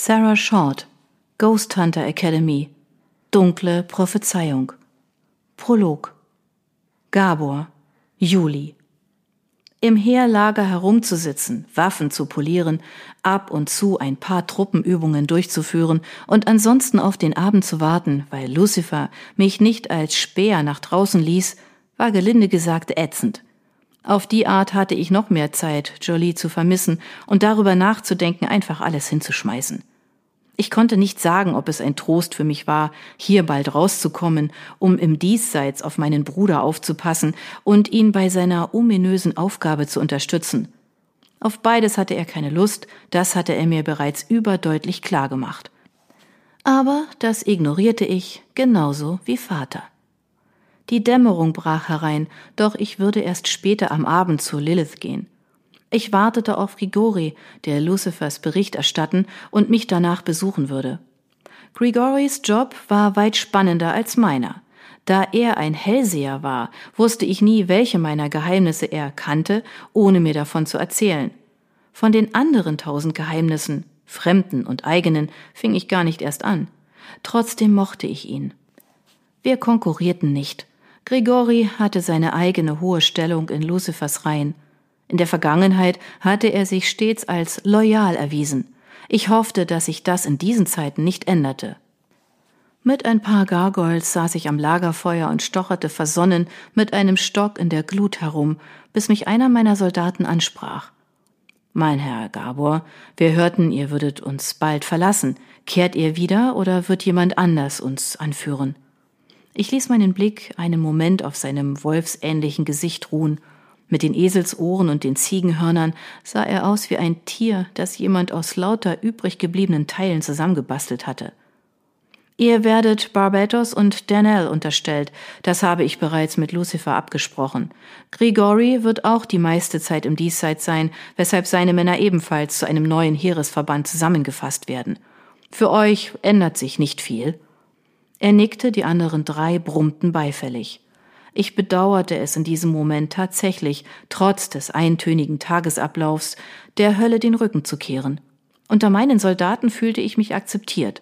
Sarah Short, Ghost Hunter Academy, Dunkle Prophezeiung, Prolog, Gabor, Juli. Im Heerlager herumzusitzen, Waffen zu polieren, ab und zu ein paar Truppenübungen durchzuführen und ansonsten auf den Abend zu warten, weil Lucifer mich nicht als Speer nach draußen ließ, war gelinde gesagt ätzend. Auf die Art hatte ich noch mehr Zeit, Jolie zu vermissen und darüber nachzudenken, einfach alles hinzuschmeißen. Ich konnte nicht sagen, ob es ein Trost für mich war, hier bald rauszukommen, um im Diesseits auf meinen Bruder aufzupassen und ihn bei seiner ominösen Aufgabe zu unterstützen. Auf beides hatte er keine Lust, das hatte er mir bereits überdeutlich klar gemacht. Aber das ignorierte ich genauso wie Vater. Die Dämmerung brach herein, doch ich würde erst später am Abend zu Lilith gehen. Ich wartete auf Grigori, der Lucifers Bericht erstatten und mich danach besuchen würde. Grigoris Job war weit spannender als meiner. Da er ein Hellseher war, wusste ich nie, welche meiner Geheimnisse er kannte, ohne mir davon zu erzählen. Von den anderen tausend Geheimnissen, fremden und eigenen, fing ich gar nicht erst an. Trotzdem mochte ich ihn. Wir konkurrierten nicht. Grigori hatte seine eigene hohe Stellung in Lucifers Reihen. In der Vergangenheit hatte er sich stets als loyal erwiesen. Ich hoffte, dass sich das in diesen Zeiten nicht änderte. Mit ein paar Gargoyles saß ich am Lagerfeuer und stocherte versonnen mit einem Stock in der Glut herum, bis mich einer meiner Soldaten ansprach. Mein Herr Gabor, wir hörten, ihr würdet uns bald verlassen. Kehrt ihr wieder oder wird jemand anders uns anführen? Ich ließ meinen Blick einen Moment auf seinem wolfsähnlichen Gesicht ruhen. Mit den Eselsohren und den Ziegenhörnern sah er aus wie ein Tier, das jemand aus lauter übrig gebliebenen Teilen zusammengebastelt hatte. Ihr werdet Barbados und Danell unterstellt, das habe ich bereits mit Lucifer abgesprochen. Grigori wird auch die meiste Zeit im Diesseits sein, weshalb seine Männer ebenfalls zu einem neuen Heeresverband zusammengefasst werden. Für euch ändert sich nicht viel. Er nickte, die anderen drei brummten beifällig. Ich bedauerte es in diesem Moment tatsächlich, trotz des eintönigen Tagesablaufs, der Hölle den Rücken zu kehren. Unter meinen Soldaten fühlte ich mich akzeptiert.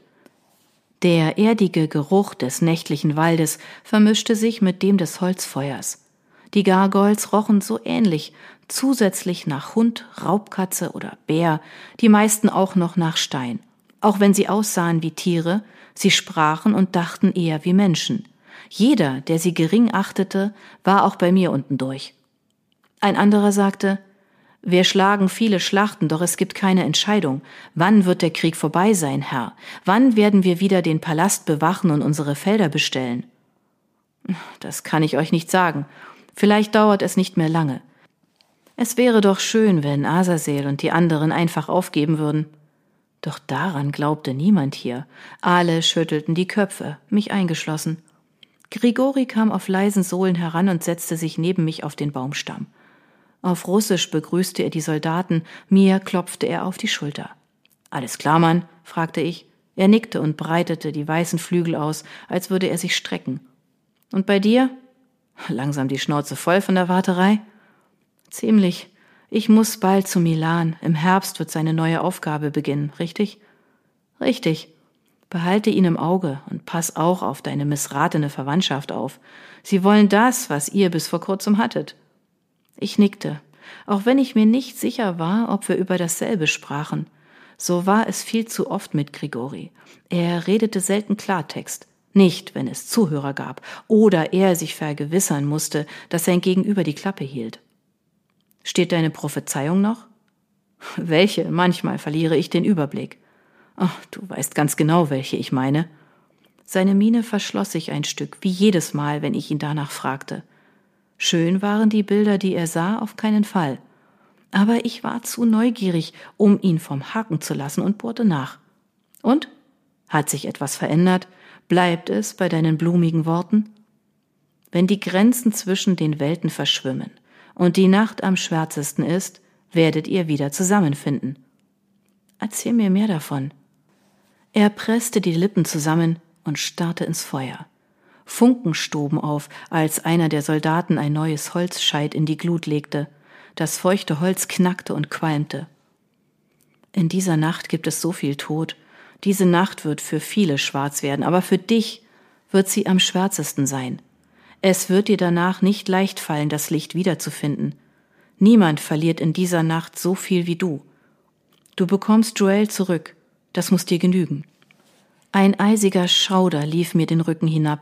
Der erdige Geruch des nächtlichen Waldes vermischte sich mit dem des Holzfeuers. Die Gargoyles rochen so ähnlich, zusätzlich nach Hund, Raubkatze oder Bär, die meisten auch noch nach Stein. Auch wenn sie aussahen wie Tiere, Sie sprachen und dachten eher wie Menschen. Jeder, der sie gering achtete, war auch bei mir unten durch. Ein anderer sagte, wir schlagen viele Schlachten, doch es gibt keine Entscheidung. Wann wird der Krieg vorbei sein, Herr? Wann werden wir wieder den Palast bewachen und unsere Felder bestellen? Das kann ich euch nicht sagen. Vielleicht dauert es nicht mehr lange. Es wäre doch schön, wenn Asazel und die anderen einfach aufgeben würden. Doch daran glaubte niemand hier. Alle schüttelten die Köpfe, mich eingeschlossen. Grigori kam auf leisen Sohlen heran und setzte sich neben mich auf den Baumstamm. Auf Russisch begrüßte er die Soldaten, mir klopfte er auf die Schulter. Alles klar, Mann? fragte ich. Er nickte und breitete die weißen Flügel aus, als würde er sich strecken. Und bei dir? Langsam die Schnauze voll von der Warterei? Ziemlich. Ich muss bald zu Milan. Im Herbst wird seine neue Aufgabe beginnen, richtig? Richtig. Behalte ihn im Auge und pass auch auf deine missratene Verwandtschaft auf. Sie wollen das, was ihr bis vor kurzem hattet. Ich nickte, auch wenn ich mir nicht sicher war, ob wir über dasselbe sprachen. So war es viel zu oft mit Grigori. Er redete selten Klartext. Nicht, wenn es Zuhörer gab oder er sich vergewissern musste, dass sein Gegenüber die Klappe hielt. Steht deine Prophezeiung noch? Welche? Manchmal verliere ich den Überblick. Ach, du weißt ganz genau, welche ich meine. Seine Miene verschloss sich ein Stück, wie jedes Mal, wenn ich ihn danach fragte. Schön waren die Bilder, die er sah, auf keinen Fall. Aber ich war zu neugierig, um ihn vom Haken zu lassen und bohrte nach. Und? Hat sich etwas verändert? Bleibt es bei deinen blumigen Worten? Wenn die Grenzen zwischen den Welten verschwimmen, und die Nacht am schwärzesten ist, werdet ihr wieder zusammenfinden. Erzähl mir mehr davon. Er presste die Lippen zusammen und starrte ins Feuer. Funken stoben auf, als einer der Soldaten ein neues Holzscheit in die Glut legte. Das feuchte Holz knackte und qualmte. In dieser Nacht gibt es so viel Tod, Diese Nacht wird für viele schwarz werden, aber für dich wird sie am schwärzesten sein. Es wird dir danach nicht leicht fallen, das Licht wiederzufinden. Niemand verliert in dieser Nacht so viel wie du. Du bekommst Joel zurück, das muss dir genügen. Ein eisiger Schauder lief mir den Rücken hinab.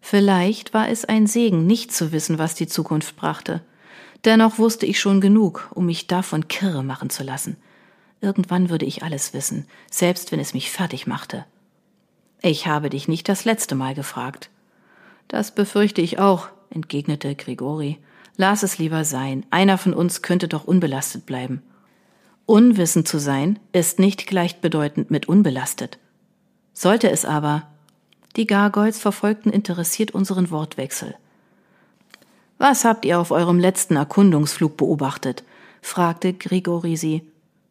Vielleicht war es ein Segen, nicht zu wissen, was die Zukunft brachte. Dennoch wusste ich schon genug, um mich davon kirre machen zu lassen. Irgendwann würde ich alles wissen, selbst wenn es mich fertig machte. Ich habe dich nicht das letzte Mal gefragt. Das befürchte ich auch, entgegnete Grigori. Lass es lieber sein. Einer von uns könnte doch unbelastet bleiben. Unwissend zu sein ist nicht gleichbedeutend mit unbelastet. Sollte es aber, die Gargoyles verfolgten interessiert unseren Wortwechsel. Was habt ihr auf eurem letzten Erkundungsflug beobachtet? fragte Grigori sie.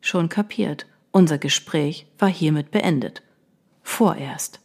Schon kapiert. Unser Gespräch war hiermit beendet. Vorerst.